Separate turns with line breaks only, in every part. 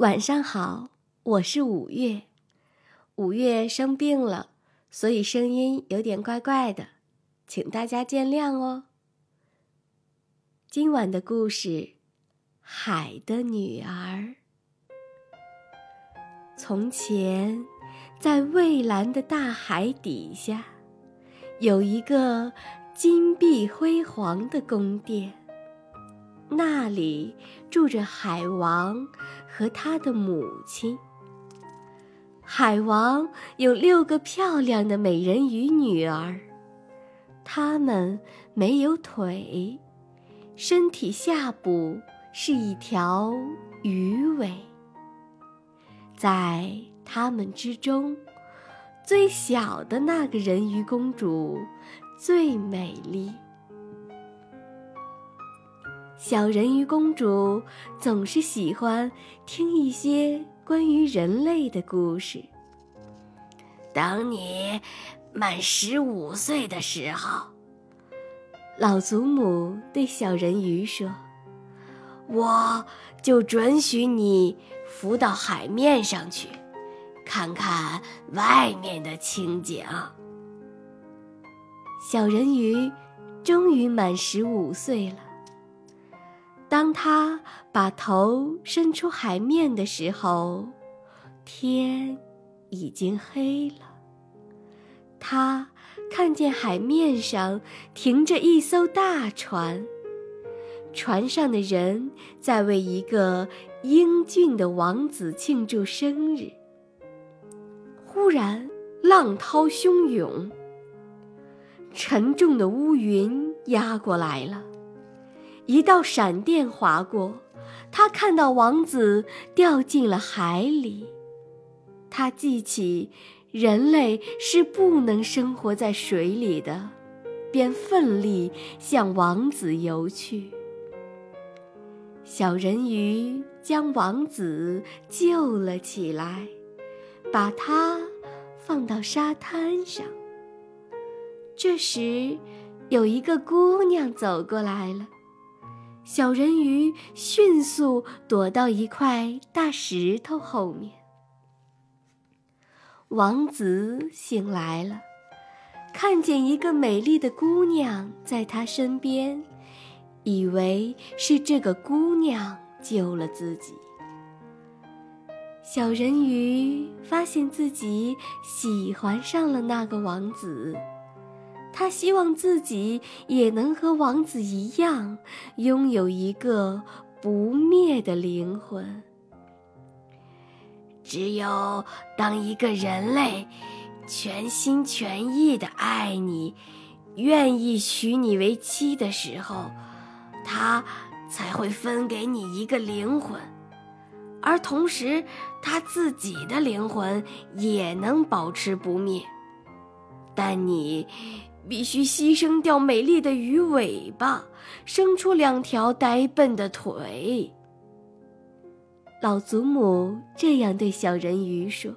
晚上好，我是五月。五月生病了，所以声音有点怪怪的，请大家见谅哦。今晚的故事《海的女儿》。从前，在蔚蓝的大海底下，有一个金碧辉煌的宫殿。那里住着海王和他的母亲。海王有六个漂亮的美人鱼女儿，她们没有腿，身体下部是一条鱼尾。在她们之中，最小的那个人鱼公主最美丽。小人鱼公主总是喜欢听一些关于人类的故事。
等你满十五岁的时候，
老祖母对小人鱼说：“
我就准许你浮到海面上去，看看外面的情景。”
小人鱼终于满十五岁了。当他把头伸出海面的时候，天已经黑了。他看见海面上停着一艘大船，船上的人在为一个英俊的王子庆祝生日。忽然，浪涛汹涌，沉重的乌云压过来了。一道闪电划过，他看到王子掉进了海里。他记起人类是不能生活在水里的，便奋力向王子游去。小人鱼将王子救了起来，把他放到沙滩上。这时，有一个姑娘走过来了。小人鱼迅速躲到一块大石头后面。王子醒来了，看见一个美丽的姑娘在他身边，以为是这个姑娘救了自己。小人鱼发现自己喜欢上了那个王子。他希望自己也能和王子一样，拥有一个不灭的灵魂。
只有当一个人类全心全意的爱你，愿意娶你为妻的时候，他才会分给你一个灵魂，而同时他自己的灵魂也能保持不灭。但你。必须牺牲掉美丽的鱼尾巴，生出两条呆笨的腿。
老祖母这样对小人鱼说：“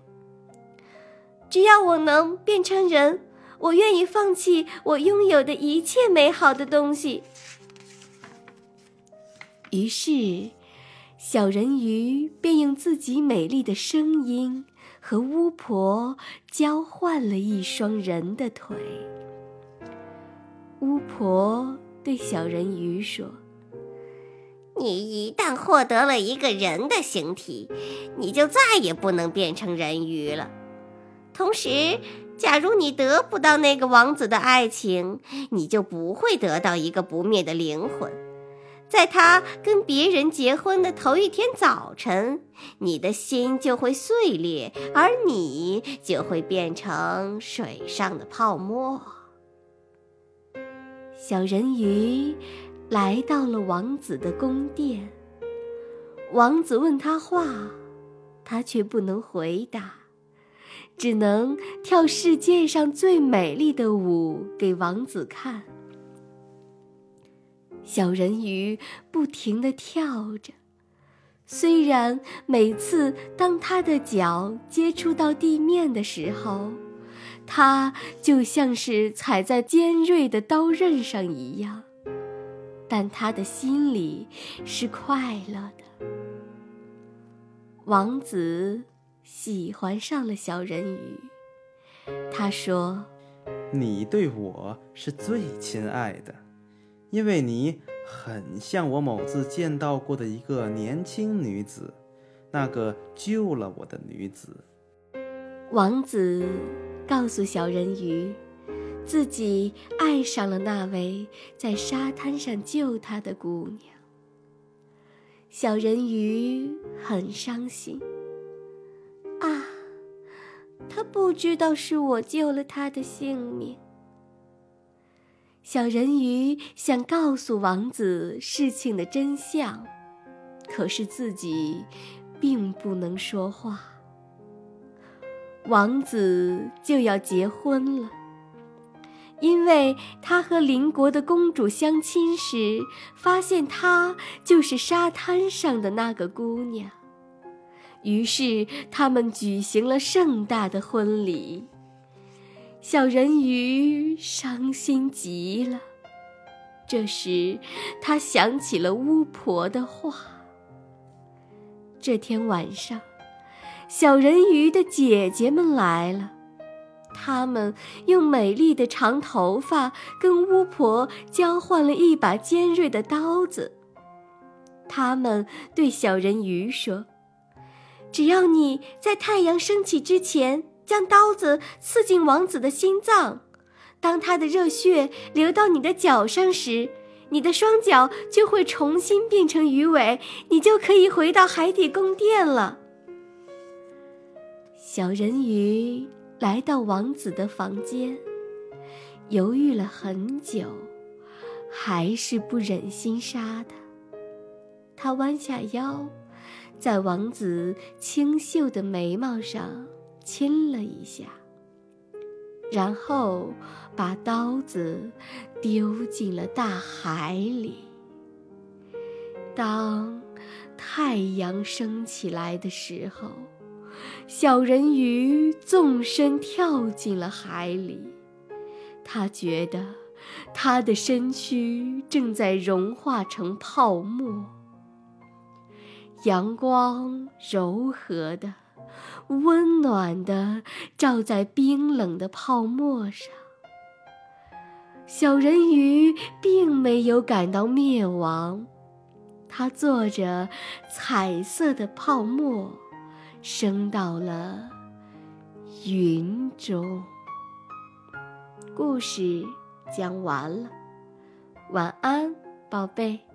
只要我能变成人，我愿意放弃我拥有的一切美好的东西。”于是，小人鱼便用自己美丽的声音和巫婆交换了一双人的腿。巫婆对小人鱼说：“
你一旦获得了一个人的形体，你就再也不能变成人鱼了。同时，假如你得不到那个王子的爱情，你就不会得到一个不灭的灵魂。在他跟别人结婚的头一天早晨，你的心就会碎裂，而你就会变成水上的泡沫。”
小人鱼来到了王子的宫殿。王子问他话，他却不能回答，只能跳世界上最美丽的舞给王子看。小人鱼不停地跳着，虽然每次当他的脚接触到地面的时候，它就像是踩在尖锐的刀刃上一样，但他的心里是快乐的。王子喜欢上了小人鱼。他说：“
你对我是最亲爱的，因为你很像我某次见到过的一个年轻女子，那个救了我的女子。”
王子告诉小人鱼，自己爱上了那位在沙滩上救他的姑娘。小人鱼很伤心。啊，他不知道是我救了他的性命。小人鱼想告诉王子事情的真相，可是自己并不能说话。王子就要结婚了，因为他和邻国的公主相亲时，发现她就是沙滩上的那个姑娘。于是他们举行了盛大的婚礼。小人鱼伤心极了。这时，他想起了巫婆的话。这天晚上。小人鱼的姐姐们来了，她们用美丽的长头发跟巫婆交换了一把尖锐的刀子。他们对小人鱼说：“只要你在太阳升起之前将刀子刺进王子的心脏，当他的热血流到你的脚上时，你的双脚就会重新变成鱼尾，你就可以回到海底宫殿了。”小人鱼来到王子的房间，犹豫了很久，还是不忍心杀他。他弯下腰，在王子清秀的眉毛上亲了一下，然后把刀子丢进了大海里。当太阳升起来的时候。小人鱼纵身跳进了海里，他觉得他的身躯正在融化成泡沫。阳光柔和的、温暖的照在冰冷的泡沫上。小人鱼并没有感到灭亡，它坐着彩色的泡沫。升到了云中。故事讲完了，晚安，宝贝。